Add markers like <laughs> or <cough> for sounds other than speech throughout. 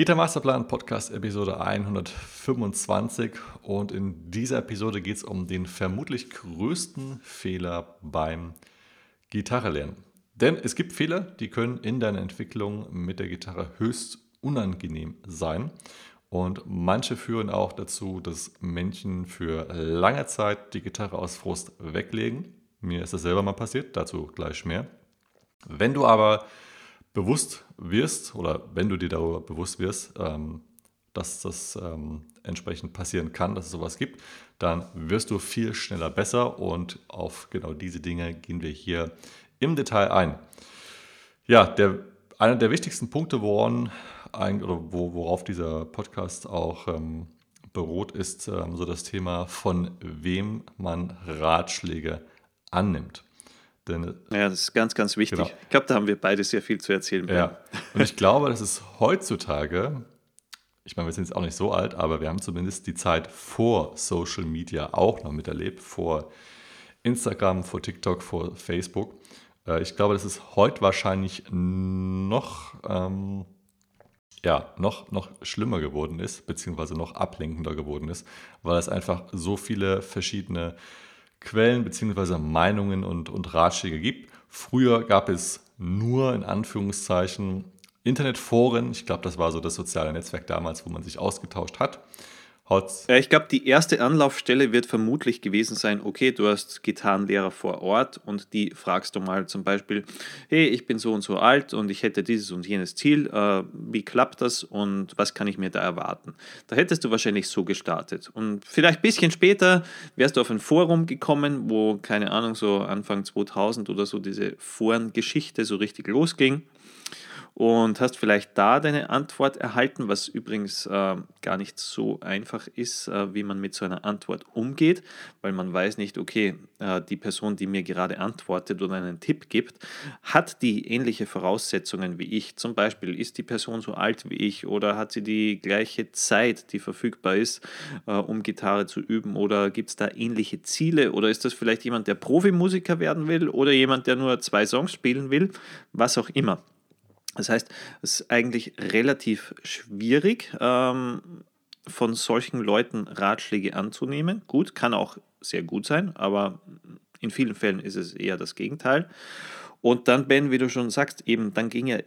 Gitter Masterplan Podcast Episode 125 und in dieser Episode geht es um den vermutlich größten Fehler beim Gitarrelernen. Denn es gibt Fehler, die können in deiner Entwicklung mit der Gitarre höchst unangenehm sein und manche führen auch dazu, dass Menschen für lange Zeit die Gitarre aus Frust weglegen. Mir ist das selber mal passiert, dazu gleich mehr. Wenn du aber bewusst wirst oder wenn du dir darüber bewusst wirst, ähm, dass das ähm, entsprechend passieren kann, dass es sowas gibt, dann wirst du viel schneller besser und auf genau diese Dinge gehen wir hier im Detail ein. Ja, der, einer der wichtigsten Punkte, woran, oder worauf dieser Podcast auch ähm, beruht, ist ähm, so das Thema, von wem man Ratschläge annimmt. Denn, ja, das ist ganz, ganz wichtig. Genau. Ich glaube, da haben wir beide sehr viel zu erzählen. Ja. <laughs> Und ich glaube, das ist heutzutage, ich meine, wir sind jetzt auch nicht so alt, aber wir haben zumindest die Zeit vor Social Media auch noch miterlebt, vor Instagram, vor TikTok, vor Facebook. Äh, ich glaube, dass es heute wahrscheinlich noch, ähm, ja, noch, noch schlimmer geworden ist, beziehungsweise noch ablenkender geworden ist, weil es einfach so viele verschiedene Quellen bzw. Meinungen und, und Ratschläge gibt. Früher gab es nur in Anführungszeichen Internetforen. Ich glaube, das war so das soziale Netzwerk damals, wo man sich ausgetauscht hat. Ja, ich glaube, die erste Anlaufstelle wird vermutlich gewesen sein, okay, du hast Gitarrenlehrer vor Ort und die fragst du mal zum Beispiel, hey, ich bin so und so alt und ich hätte dieses und jenes Ziel, äh, wie klappt das und was kann ich mir da erwarten? Da hättest du wahrscheinlich so gestartet. Und vielleicht ein bisschen später wärst du auf ein Forum gekommen, wo, keine Ahnung, so Anfang 2000 oder so diese Forengeschichte so richtig losging und hast vielleicht da deine Antwort erhalten, was übrigens äh, gar nicht so einfach ist, äh, wie man mit so einer Antwort umgeht, weil man weiß nicht, okay, äh, die Person, die mir gerade antwortet oder einen Tipp gibt, hat die ähnliche Voraussetzungen wie ich. Zum Beispiel ist die Person so alt wie ich oder hat sie die gleiche Zeit, die verfügbar ist, äh, um Gitarre zu üben oder gibt es da ähnliche Ziele oder ist das vielleicht jemand, der Profimusiker werden will oder jemand, der nur zwei Songs spielen will, was auch immer. Das heißt, es ist eigentlich relativ schwierig, ähm, von solchen Leuten Ratschläge anzunehmen. Gut, kann auch sehr gut sein, aber in vielen Fällen ist es eher das Gegenteil. Und dann, Ben, wie du schon sagst, eben, dann ging ja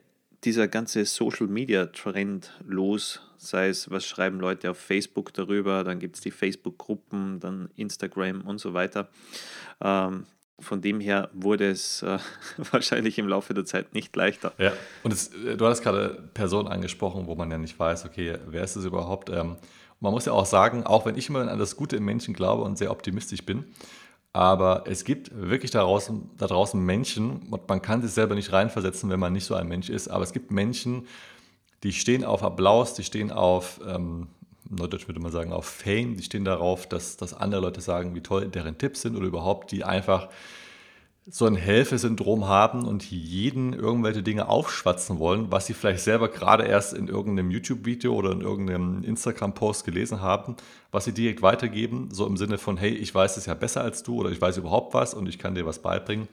dieser ganze Social Media Trend los, sei es, was schreiben Leute auf Facebook darüber, dann gibt es die Facebook-Gruppen, dann Instagram und so weiter. Ähm, von dem her wurde es äh, <laughs> wahrscheinlich im Laufe der Zeit nicht leichter. Ja, und es, äh, du hast gerade Personen angesprochen, wo man ja nicht weiß, okay, wer ist es überhaupt? Ähm, man muss ja auch sagen, auch wenn ich immer an das Gute im Menschen glaube und sehr optimistisch bin, aber es gibt wirklich da draußen, da draußen Menschen, und man kann sich selber nicht reinversetzen, wenn man nicht so ein Mensch ist, aber es gibt Menschen, die stehen auf Applaus, die stehen auf ähm, Neudeutsch würde man sagen, auf Fame. Die stehen darauf, dass, dass andere Leute sagen, wie toll deren Tipps sind oder überhaupt, die einfach so ein Helfersyndrom haben und jeden irgendwelche Dinge aufschwatzen wollen, was sie vielleicht selber gerade erst in irgendeinem YouTube-Video oder in irgendeinem Instagram-Post gelesen haben, was sie direkt weitergeben, so im Sinne von, hey, ich weiß es ja besser als du oder ich weiß überhaupt was und ich kann dir was beibringen.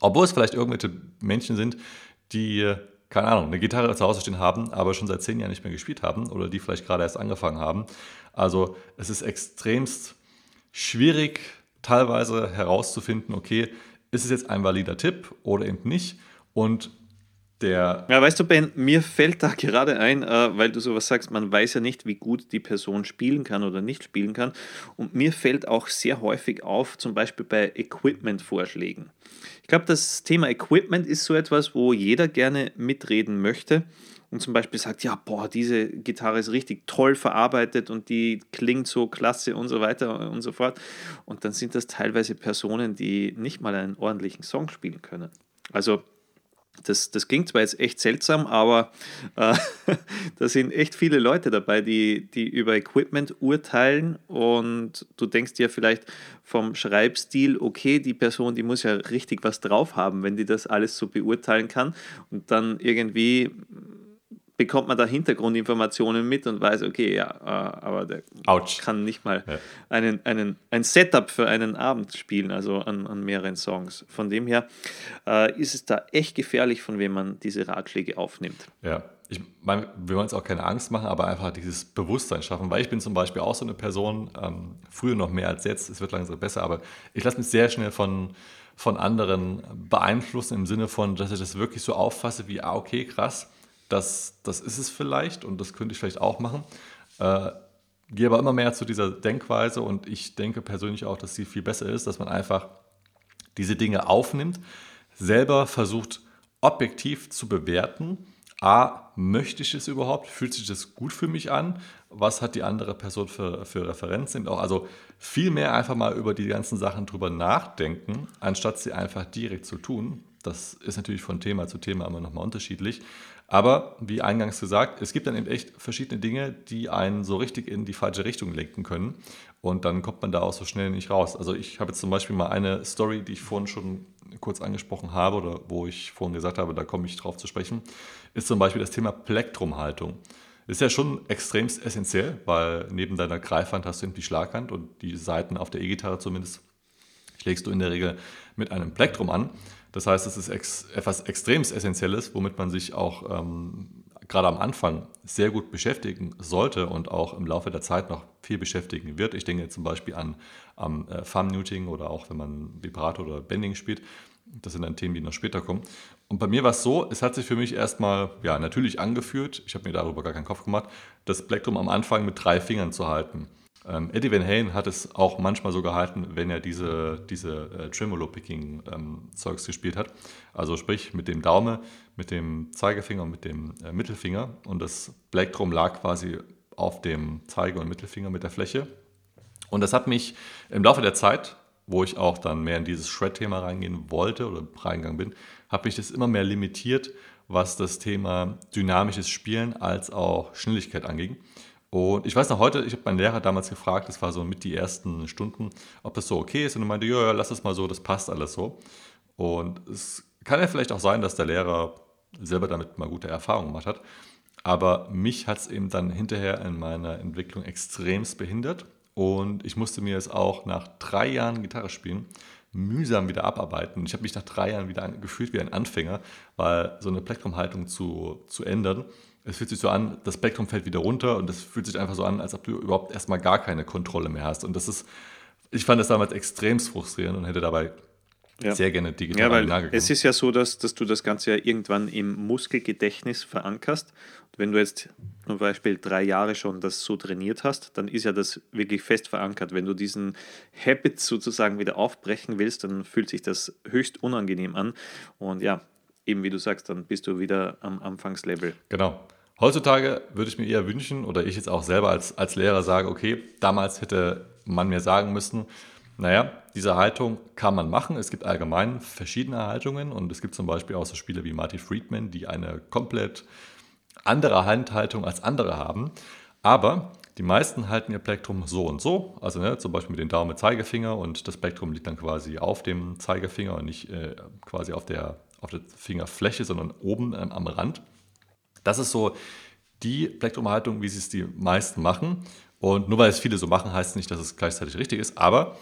Obwohl es vielleicht irgendwelche Menschen sind, die keine Ahnung, eine Gitarre zu Hause stehen haben, aber schon seit zehn Jahren nicht mehr gespielt haben oder die vielleicht gerade erst angefangen haben. Also es ist extremst schwierig, teilweise herauszufinden, okay, ist es jetzt ein valider Tipp oder eben nicht? Und der. Ja, weißt du, Ben, mir fällt da <laughs> gerade ein, äh, weil du sowas sagst, man weiß ja nicht, wie gut die Person spielen kann oder nicht spielen kann. Und mir fällt auch sehr häufig auf, zum Beispiel bei Equipment-Vorschlägen. Ich glaube, das Thema Equipment ist so etwas, wo jeder gerne mitreden möchte und zum Beispiel sagt, ja, boah, diese Gitarre ist richtig toll verarbeitet und die klingt so klasse und so weiter und so fort. Und dann sind das teilweise Personen, die nicht mal einen ordentlichen Song spielen können. Also das, das klingt zwar jetzt echt seltsam, aber äh, <laughs> da sind echt viele Leute dabei, die, die über Equipment urteilen. Und du denkst dir vielleicht vom Schreibstil, okay, die Person, die muss ja richtig was drauf haben, wenn die das alles so beurteilen kann. Und dann irgendwie bekommt man da Hintergrundinformationen mit und weiß, okay, ja, äh, aber der Ouch. kann nicht mal ja. einen, einen, ein Setup für einen Abend spielen, also an, an mehreren Songs. Von dem her äh, ist es da echt gefährlich, von wem man diese Ratschläge aufnimmt. Ja, ich meine, wir wollen uns auch keine Angst machen, aber einfach dieses Bewusstsein schaffen, weil ich bin zum Beispiel auch so eine Person, ähm, früher noch mehr als jetzt, es wird langsam besser, aber ich lasse mich sehr schnell von, von anderen beeinflussen im Sinne von, dass ich das wirklich so auffasse wie, ah, okay, krass, das, das ist es vielleicht und das könnte ich vielleicht auch machen. Äh, gehe aber immer mehr zu dieser Denkweise und ich denke persönlich auch, dass sie viel besser ist, dass man einfach diese Dinge aufnimmt, selber versucht objektiv zu bewerten. A, möchte ich es überhaupt? Fühlt sich das gut für mich an? Was hat die andere Person für, für Referenzen? Also viel mehr einfach mal über die ganzen Sachen drüber nachdenken, anstatt sie einfach direkt zu tun. Das ist natürlich von Thema zu Thema immer nochmal unterschiedlich. Aber wie eingangs gesagt, es gibt dann eben echt verschiedene Dinge, die einen so richtig in die falsche Richtung lenken können. Und dann kommt man da auch so schnell nicht raus. Also ich habe jetzt zum Beispiel mal eine Story, die ich vorhin schon kurz angesprochen habe oder wo ich vorhin gesagt habe, da komme ich drauf zu sprechen, ist zum Beispiel das Thema Plektrumhaltung. Ist ja schon extrem essentiell, weil neben deiner Greifhand hast du eben die Schlaghand und die Seiten auf der E-Gitarre zumindest schlägst du in der Regel mit einem Plektrum an. Das heißt, es ist ex etwas extrem Essentielles, womit man sich auch ähm, gerade am Anfang sehr gut beschäftigen sollte und auch im Laufe der Zeit noch viel beschäftigen wird. Ich denke zum Beispiel an am äh, Thumb-Muting oder auch wenn man Vibrato oder Bending spielt. Das sind dann Themen, die noch später kommen. Und bei mir war es so, es hat sich für mich erstmal, ja, natürlich angeführt, ich habe mir darüber gar keinen Kopf gemacht, das Plektrum am Anfang mit drei Fingern zu halten. Ähm, Eddie Van Halen hat es auch manchmal so gehalten, wenn er diese, diese äh, Tremolo-Picking-Zeugs ähm, gespielt hat. Also sprich mit dem Daumen, mit dem Zeigefinger und mit dem äh, Mittelfinger. Und das Plektrum lag quasi auf dem Zeige- und Mittelfinger mit der Fläche. Und das hat mich im Laufe der Zeit, wo ich auch dann mehr in dieses Shred-Thema reingehen wollte oder reingegangen bin, hat mich das immer mehr limitiert, was das Thema dynamisches Spielen als auch Schnelligkeit anging. Und ich weiß noch heute, ich habe meinen Lehrer damals gefragt, das war so mit die ersten Stunden, ob das so okay ist. Und er meinte, ja, ja, lass es mal so, das passt alles so. Und es kann ja vielleicht auch sein, dass der Lehrer selber damit mal gute Erfahrungen gemacht hat. Aber mich hat es eben dann hinterher in meiner Entwicklung extremst behindert. Und ich musste mir es auch nach drei Jahren Gitarre spielen mühsam wieder abarbeiten. Ich habe mich nach drei Jahren wieder gefühlt wie ein Anfänger, weil so eine Plektrumhaltung zu, zu ändern, es fühlt sich so an, das Spektrum fällt wieder runter und es fühlt sich einfach so an, als ob du überhaupt erstmal gar keine Kontrolle mehr hast. Und das ist, ich fand das damals extrem frustrierend und hätte dabei ja. sehr gerne digital ja, weil Es ist ja so, dass, dass du das Ganze ja irgendwann im Muskelgedächtnis verankerst. Und wenn du jetzt zum Beispiel drei Jahre schon das so trainiert hast, dann ist ja das wirklich fest verankert. Wenn du diesen Habit sozusagen wieder aufbrechen willst, dann fühlt sich das höchst unangenehm an. Und ja, eben wie du sagst, dann bist du wieder am Anfangslevel. Genau. Heutzutage würde ich mir eher wünschen, oder ich jetzt auch selber als, als Lehrer sage, okay, damals hätte man mir sagen müssen, naja, diese Haltung kann man machen. Es gibt allgemein verschiedene Haltungen und es gibt zum Beispiel auch so Spiele wie Marty Friedman, die eine komplett andere Handhaltung als andere haben. Aber die meisten halten ihr Plektrum so und so, also ne, zum Beispiel mit dem Daumen Zeigefinger und das Plektrum liegt dann quasi auf dem Zeigefinger und nicht äh, quasi auf der, auf der Fingerfläche, sondern oben ähm, am Rand. Das ist so die Plektrumhaltung, wie sie es die meisten machen. Und nur weil es viele so machen, heißt es nicht, dass es gleichzeitig richtig ist. Aber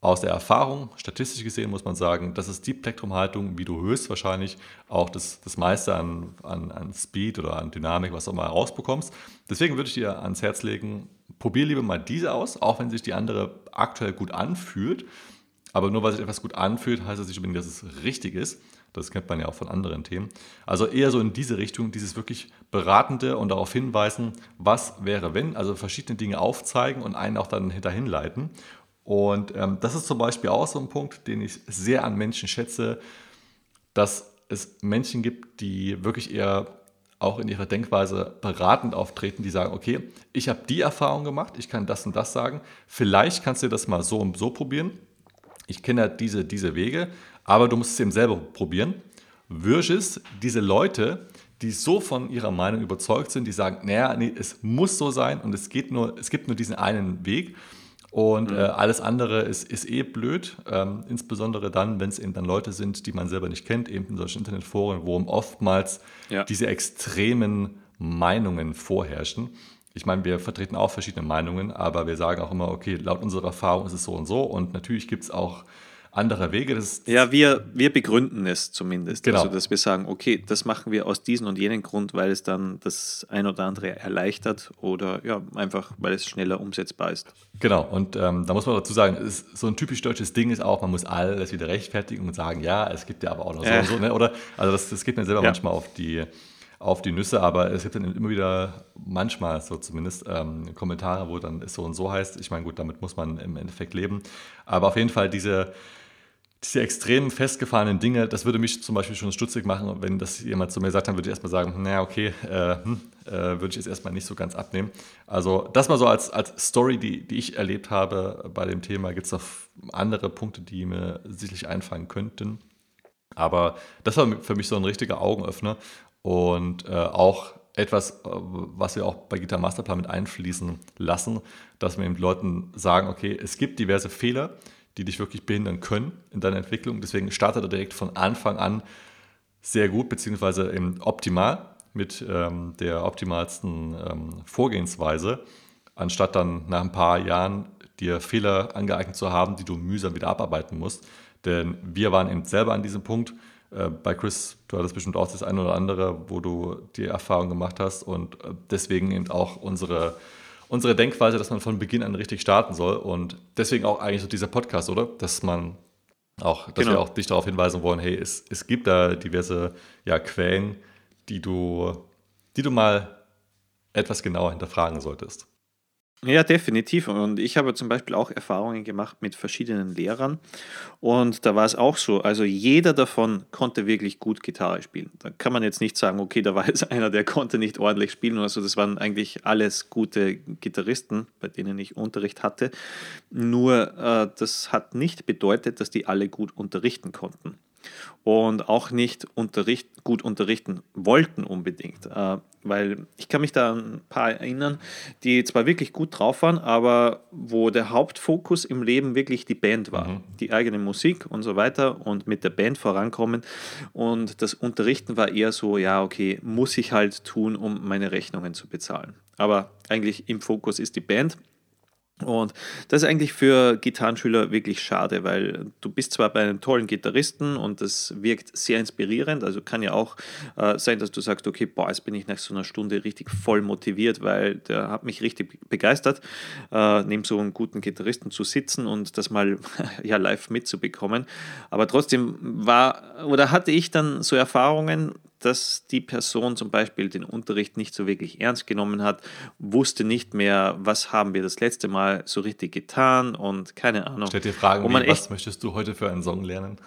aus der Erfahrung, statistisch gesehen, muss man sagen, das ist die Plektrumhaltung, wie du höchstwahrscheinlich auch das, das meiste an, an, an Speed oder an Dynamik, was auch mal rausbekommst. Deswegen würde ich dir ans Herz legen, probier lieber mal diese aus, auch wenn sich die andere aktuell gut anfühlt. Aber nur weil sich etwas gut anfühlt, heißt das nicht unbedingt, dass es richtig ist. Das kennt man ja auch von anderen Themen. Also eher so in diese Richtung, dieses wirklich beratende und darauf hinweisen, was wäre wenn, also verschiedene Dinge aufzeigen und einen auch dann dahin leiten. Und ähm, das ist zum Beispiel auch so ein Punkt, den ich sehr an Menschen schätze, dass es Menschen gibt, die wirklich eher auch in ihrer Denkweise beratend auftreten, die sagen, okay, ich habe die Erfahrung gemacht, ich kann das und das sagen, vielleicht kannst du das mal so und so probieren. Ich kenne ja diese, diese Wege, aber du musst es eben selber probieren. Versus diese Leute, die so von ihrer Meinung überzeugt sind, die sagen, naja, nee, es muss so sein und es, geht nur, es gibt nur diesen einen Weg und mhm. äh, alles andere ist, ist eh blöd, ähm, insbesondere dann, wenn es eben dann Leute sind, die man selber nicht kennt, eben in solchen Internetforen, wo oftmals ja. diese extremen Meinungen vorherrschen. Ich meine, wir vertreten auch verschiedene Meinungen, aber wir sagen auch immer, okay, laut unserer Erfahrung ist es so und so und natürlich gibt es auch anderer Wege. Ja, wir, wir begründen es zumindest. Genau. Also, dass wir sagen, okay, das machen wir aus diesem und jenem Grund, weil es dann das ein oder andere erleichtert oder ja, einfach, weil es schneller umsetzbar ist. Genau, und ähm, da muss man dazu sagen, ist, so ein typisch deutsches Ding ist auch, man muss alles wieder rechtfertigen und sagen, ja, es gibt ja aber auch noch so äh. und so, ne? oder? Also das, das geht mir selber ja. manchmal auf die auf die Nüsse, aber es gibt dann immer wieder, manchmal so zumindest, ähm, Kommentare, wo dann es so und so heißt. Ich meine, gut, damit muss man im Endeffekt leben. Aber auf jeden Fall diese, diese extrem festgefahrenen Dinge, das würde mich zum Beispiel schon stutzig machen, wenn das jemand zu mir sagt, dann würde ich erstmal sagen, naja, okay, äh, hm, äh, würde ich jetzt erstmal nicht so ganz abnehmen. Also das mal so als, als Story, die, die ich erlebt habe bei dem Thema. Gibt es noch andere Punkte, die mir sicherlich einfallen könnten. Aber das war für mich so ein richtiger Augenöffner und äh, auch etwas, äh, was wir auch bei Gitar Masterplan mit einfließen lassen, dass wir den Leuten sagen, okay, es gibt diverse Fehler, die dich wirklich behindern können in deiner Entwicklung. Deswegen startet er direkt von Anfang an sehr gut, beziehungsweise eben optimal mit ähm, der optimalsten ähm, Vorgehensweise, anstatt dann nach ein paar Jahren dir Fehler angeeignet zu haben, die du mühsam wieder abarbeiten musst. Denn wir waren eben selber an diesem Punkt. Äh, bei Chris, du hattest bestimmt auch das eine oder andere, wo du die Erfahrung gemacht hast und äh, deswegen eben auch unsere unsere Denkweise, dass man von Beginn an richtig starten soll. Und deswegen auch eigentlich so dieser Podcast, oder? Dass man auch, dass genau. wir auch dich darauf hinweisen wollen, hey, es, es gibt da diverse ja, Quellen, die du, die du mal etwas genauer hinterfragen solltest. Ja, definitiv. Und ich habe zum Beispiel auch Erfahrungen gemacht mit verschiedenen Lehrern. Und da war es auch so. Also jeder davon konnte wirklich gut Gitarre spielen. Da kann man jetzt nicht sagen, okay, da war <laughs> jetzt einer, der konnte nicht ordentlich spielen oder so. Das waren eigentlich alles gute Gitarristen, bei denen ich Unterricht hatte. Nur äh, das hat nicht bedeutet, dass die alle gut unterrichten konnten und auch nicht unterricht, gut unterrichten wollten unbedingt. Äh, weil ich kann mich da an ein paar erinnern, die zwar wirklich gut drauf waren, aber wo der Hauptfokus im Leben wirklich die Band war. Mhm. Die eigene Musik und so weiter und mit der Band vorankommen. Und das Unterrichten war eher so, ja, okay, muss ich halt tun, um meine Rechnungen zu bezahlen. Aber eigentlich im Fokus ist die Band und das ist eigentlich für Gitarrenschüler wirklich schade, weil du bist zwar bei einem tollen Gitarristen und das wirkt sehr inspirierend, also kann ja auch äh, sein, dass du sagst, okay, boah, jetzt bin ich nach so einer Stunde richtig voll motiviert, weil der hat mich richtig begeistert, äh, neben so einem guten Gitarristen zu sitzen und das mal <laughs> ja live mitzubekommen. Aber trotzdem war oder hatte ich dann so Erfahrungen, dass die Person zum Beispiel den Unterricht nicht so wirklich ernst genommen hat, wusste nicht mehr, was haben wir das letzte Mal so richtig getan und keine Ahnung. Stellt dir Fragen, wie, was möchtest du heute für einen Song lernen? <laughs>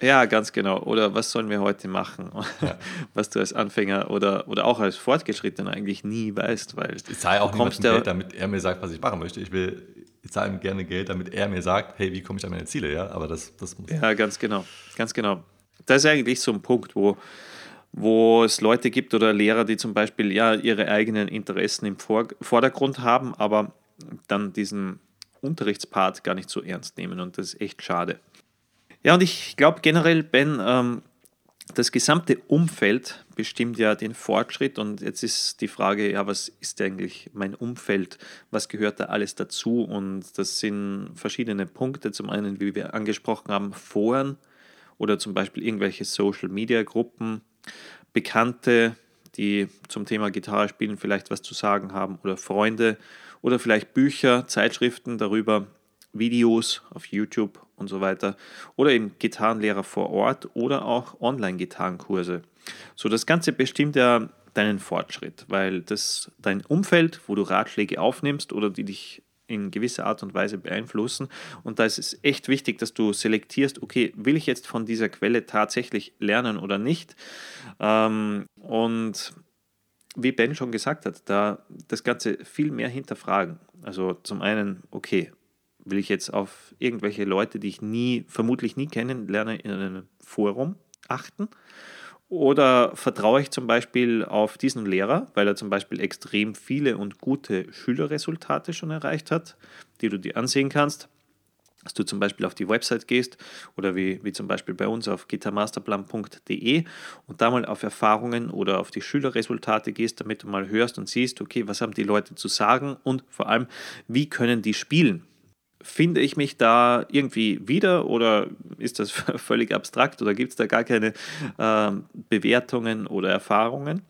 Ja, ganz genau. Oder was sollen wir heute machen? Ja. <laughs> Was du als Anfänger oder, oder auch als Fortgeschrittener eigentlich nie weißt, weil ich zahle auch niemandem Geld, damit er mir sagt, was ich machen möchte. Ich will, ich zahle ihm gerne Geld, damit er mir sagt, hey, wie komme ich an meine Ziele, ja? Aber das, das muss. Ja, ganz genau, ganz genau. Das ist eigentlich so ein Punkt, wo wo es Leute gibt oder Lehrer, die zum Beispiel ja ihre eigenen Interessen im Vordergrund haben, aber dann diesen Unterrichtspart gar nicht so ernst nehmen und das ist echt schade. Ja, und ich glaube generell, Ben, ähm, das gesamte Umfeld bestimmt ja den Fortschritt und jetzt ist die Frage, ja, was ist eigentlich mein Umfeld? Was gehört da alles dazu? Und das sind verschiedene Punkte. Zum einen, wie wir angesprochen haben, Foren oder zum Beispiel irgendwelche Social-Media-Gruppen, Bekannte, die zum Thema Gitarre spielen vielleicht was zu sagen haben oder Freunde oder vielleicht Bücher, Zeitschriften darüber, Videos auf YouTube und so weiter oder eben Gitarrenlehrer vor Ort oder auch Online-Gitarrenkurse. So, das Ganze bestimmt ja deinen Fortschritt, weil das dein Umfeld, wo du Ratschläge aufnimmst oder die dich in gewisser Art und Weise beeinflussen. Und da ist es echt wichtig, dass du selektierst, okay, will ich jetzt von dieser Quelle tatsächlich lernen oder nicht? Ähm, und wie Ben schon gesagt hat, da das Ganze viel mehr hinterfragen. Also zum einen, okay, will ich jetzt auf irgendwelche Leute, die ich nie, vermutlich nie kennenlerne, in einem Forum achten? Oder vertraue ich zum Beispiel auf diesen Lehrer, weil er zum Beispiel extrem viele und gute Schülerresultate schon erreicht hat, die du dir ansehen kannst? Dass du zum Beispiel auf die Website gehst oder wie, wie zum Beispiel bei uns auf gitarmasterplan.de und da mal auf Erfahrungen oder auf die Schülerresultate gehst, damit du mal hörst und siehst, okay, was haben die Leute zu sagen und vor allem, wie können die spielen? Finde ich mich da irgendwie wieder oder ist das <laughs> völlig abstrakt oder gibt es da gar keine äh, Bewertungen oder Erfahrungen?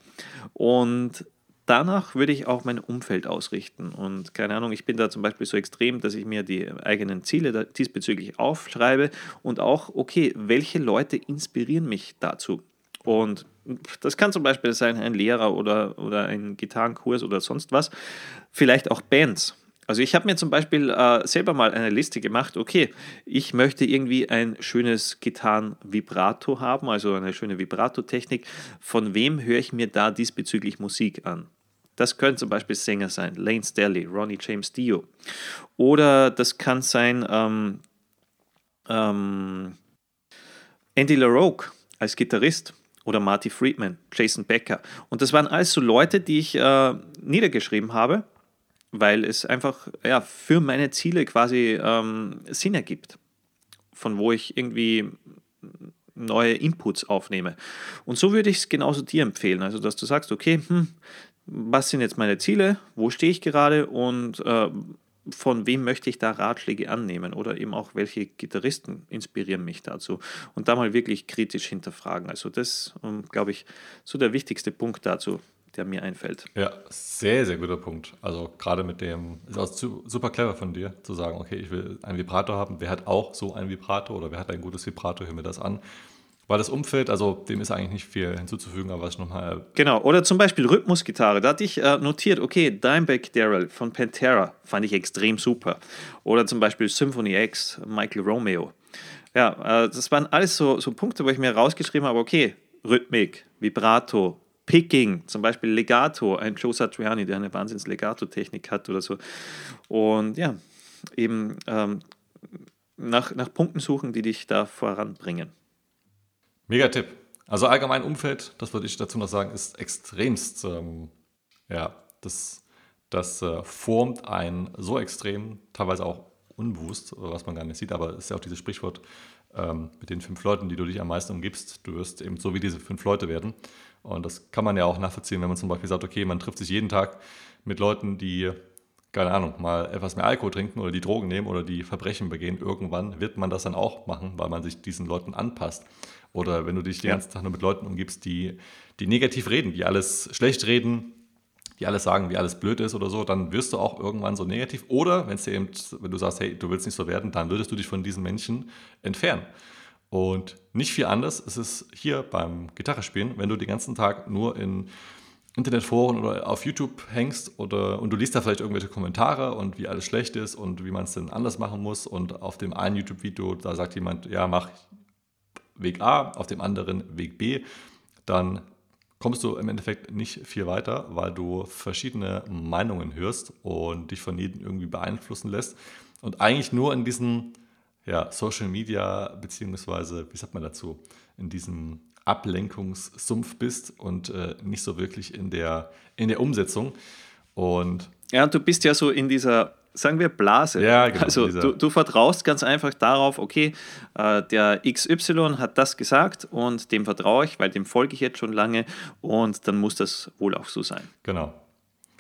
Und danach würde ich auch mein Umfeld ausrichten. Und keine Ahnung, ich bin da zum Beispiel so extrem, dass ich mir die eigenen Ziele diesbezüglich aufschreibe und auch, okay, welche Leute inspirieren mich dazu? Und das kann zum Beispiel sein, ein Lehrer oder, oder ein Gitarrenkurs oder sonst was. Vielleicht auch Bands. Also ich habe mir zum Beispiel äh, selber mal eine Liste gemacht, okay, ich möchte irgendwie ein schönes Gitarren-Vibrato haben, also eine schöne Vibrato-Technik. Von wem höre ich mir da diesbezüglich Musik an? Das können zum Beispiel Sänger sein, Lane Staley, Ronnie James Dio. Oder das kann sein ähm, ähm, Andy LaRoque als Gitarrist oder Marty Friedman, Jason Becker. Und das waren alles so Leute, die ich äh, niedergeschrieben habe weil es einfach ja, für meine Ziele quasi ähm, Sinn ergibt, von wo ich irgendwie neue Inputs aufnehme. Und so würde ich es genauso dir empfehlen, also dass du sagst, okay, hm, was sind jetzt meine Ziele, wo stehe ich gerade? Und äh, von wem möchte ich da Ratschläge annehmen? Oder eben auch welche Gitarristen inspirieren mich dazu? Und da mal wirklich kritisch hinterfragen. Also das, ähm, glaube ich, so der wichtigste Punkt dazu der mir einfällt. Ja, sehr, sehr guter Punkt. Also gerade mit dem, ist auch super clever von dir, zu sagen, okay, ich will einen Vibrator haben. Wer hat auch so einen Vibrator oder wer hat ein gutes Vibrator, hör mir das an. Weil das Umfeld, also dem ist eigentlich nicht viel hinzuzufügen, aber was nochmal. Genau, oder zum Beispiel Rhythmusgitarre. Da hatte ich äh, notiert, okay, Dimebag Darrell von Pantera fand ich extrem super. Oder zum Beispiel Symphony X, Michael Romeo. Ja, äh, das waren alles so, so Punkte, wo ich mir rausgeschrieben habe, okay, Rhythmik, Vibrato, Picking, zum Beispiel Legato, ein Joe Satriani, der eine Wahnsinns-Legato-Technik hat oder so. Und ja, eben ähm, nach, nach Punkten suchen, die dich da voranbringen. Mega Tipp. Also allgemein Umfeld, das würde ich dazu noch sagen, ist extremst, ähm, ja, das, das äh, formt einen so extrem, teilweise auch unbewusst, was man gar nicht sieht, aber es ist ja auch dieses Sprichwort ähm, mit den fünf Leuten, die du dich am meisten umgibst, du wirst eben so wie diese fünf Leute werden. Und das kann man ja auch nachvollziehen, wenn man zum Beispiel sagt, okay, man trifft sich jeden Tag mit Leuten, die, keine Ahnung, mal etwas mehr Alkohol trinken oder die Drogen nehmen oder die Verbrechen begehen. Irgendwann wird man das dann auch machen, weil man sich diesen Leuten anpasst. Oder wenn du dich den ganzen Tag nur mit Leuten umgibst, die, die negativ reden, die alles schlecht reden, die alles sagen, wie alles blöd ist oder so, dann wirst du auch irgendwann so negativ. Oder wenn eben, wenn du sagst, hey, du willst nicht so werden, dann würdest du dich von diesen Menschen entfernen. Und nicht viel anders ist es hier beim Gitarrespielen, wenn du den ganzen Tag nur in Internetforen oder auf YouTube hängst oder und du liest da vielleicht irgendwelche Kommentare und wie alles schlecht ist und wie man es denn anders machen muss und auf dem einen YouTube-Video, da sagt jemand, ja, mach Weg A, auf dem anderen Weg B, dann kommst du im Endeffekt nicht viel weiter, weil du verschiedene Meinungen hörst und dich von jedem irgendwie beeinflussen lässt. Und eigentlich nur in diesen ja, Social Media, beziehungsweise, wie sagt man dazu, in diesem Ablenkungssumpf bist und äh, nicht so wirklich in der, in der Umsetzung. Und ja, du bist ja so in dieser, sagen wir, Blase. Ja, genau. Also du, du, vertraust ganz einfach darauf, okay, äh, der XY hat das gesagt und dem vertraue ich, weil dem folge ich jetzt schon lange und dann muss das wohl auch so sein. Genau.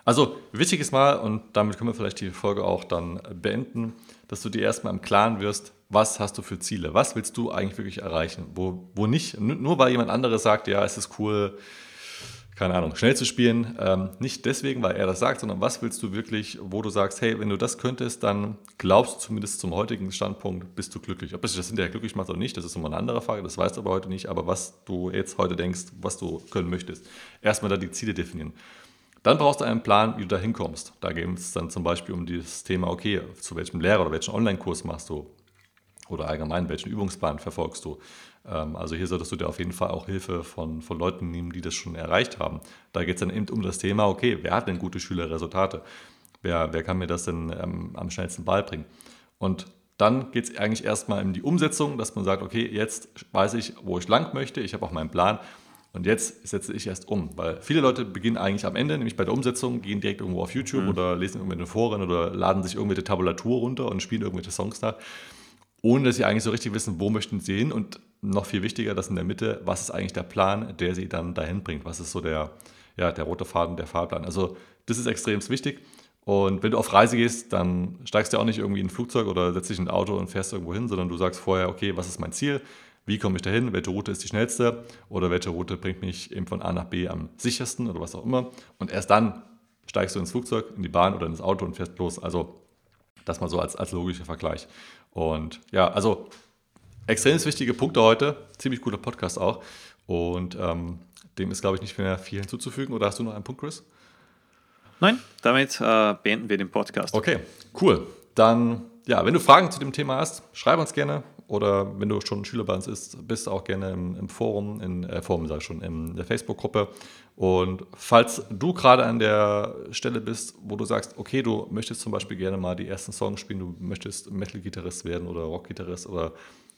Also wichtig ist mal, und damit können wir vielleicht die Folge auch dann beenden, dass du dir erstmal im Klaren wirst, was hast du für Ziele? Was willst du eigentlich wirklich erreichen? Wo, wo nicht, nur weil jemand anderes sagt, ja, es ist cool, keine Ahnung, schnell zu spielen. Ähm, nicht deswegen, weil er das sagt, sondern was willst du wirklich, wo du sagst, hey, wenn du das könntest, dann glaubst du zumindest zum heutigen Standpunkt, bist du glücklich. Ob das das hinterher glücklich macht oder nicht, das ist immer eine andere Frage, das weißt du aber heute nicht. Aber was du jetzt heute denkst, was du können möchtest, erstmal da die Ziele definieren. Dann brauchst du einen Plan, wie du da hinkommst. Da geht es dann zum Beispiel um dieses Thema, okay, zu welchem Lehrer oder welchen Online-Kurs machst du oder allgemein, welchen Übungsplan verfolgst du. Ähm, also hier solltest du dir auf jeden Fall auch Hilfe von, von Leuten nehmen, die das schon erreicht haben. Da geht es dann eben um das Thema, okay, wer hat denn gute Schülerresultate? Wer, wer kann mir das denn ähm, am schnellsten beibringen? Und dann geht es eigentlich erstmal in die Umsetzung, dass man sagt, okay, jetzt weiß ich, wo ich lang möchte, ich habe auch meinen Plan und jetzt setze ich erst um, weil viele Leute beginnen eigentlich am Ende, nämlich bei der Umsetzung, gehen direkt irgendwo auf YouTube mhm. oder lesen irgendwelche Foren oder laden sich irgendwelche Tabulatur runter und spielen irgendwelche Songs da, ohne dass sie eigentlich so richtig wissen, wo möchten sie hin und noch viel wichtiger, dass in der Mitte, was ist eigentlich der Plan, der sie dann dahin bringt, was ist so der, ja, der rote Faden, der Fahrplan. Also das ist extrem wichtig Und wenn du auf Reise gehst, dann steigst du auch nicht irgendwie in ein Flugzeug oder setzt dich in ein Auto und fährst irgendwo hin, sondern du sagst vorher, okay, was ist mein Ziel? Wie komme ich dahin? Welche Route ist die schnellste? Oder welche Route bringt mich eben von A nach B am sichersten oder was auch immer? Und erst dann steigst du ins Flugzeug, in die Bahn oder ins Auto und fährst los. Also das mal so als, als logischer Vergleich. Und ja, also extrem wichtige Punkte heute. Ziemlich guter Podcast auch. Und ähm, dem ist, glaube ich, nicht mehr viel hinzuzufügen. Oder hast du noch einen Punkt, Chris? Nein, damit äh, beenden wir den Podcast. Okay, cool. Dann, ja, wenn du Fragen zu dem Thema hast, schreib uns gerne. Oder wenn du schon Schüler bei uns bist, bist auch gerne im, im Forum, in äh, Forum sag ich schon, in der Facebook-Gruppe. Und falls du gerade an der Stelle bist, wo du sagst, okay, du möchtest zum Beispiel gerne mal die ersten Songs spielen, du möchtest Metal-Gitarrist werden oder Rock-Gitarrist oder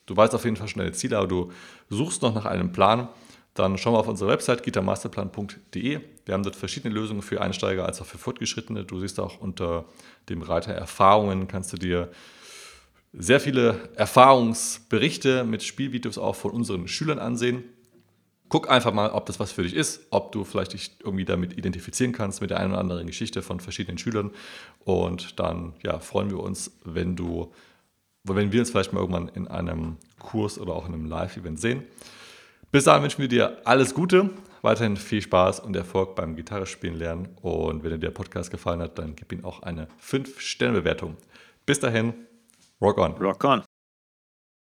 du weißt auf jeden Fall schon deine Ziele, aber du suchst noch nach einem Plan, dann schau mal auf unsere Website gitarmasterplan.de. Wir haben dort verschiedene Lösungen für Einsteiger als auch für Fortgeschrittene. Du siehst auch unter dem Reiter Erfahrungen kannst du dir sehr viele Erfahrungsberichte mit Spielvideos auch von unseren Schülern ansehen. Guck einfach mal, ob das was für dich ist, ob du vielleicht dich irgendwie damit identifizieren kannst mit der einen oder anderen Geschichte von verschiedenen Schülern. Und dann ja, freuen wir uns, wenn du, wenn wir uns vielleicht mal irgendwann in einem Kurs oder auch in einem Live-Event sehen. Bis dahin wünschen wir dir alles Gute, weiterhin viel Spaß und Erfolg beim Gitarre spielen lernen. Und wenn dir der Podcast gefallen hat, dann gib ihm auch eine 5-Sterne-Bewertung. Bis dahin, rock on. Rock on.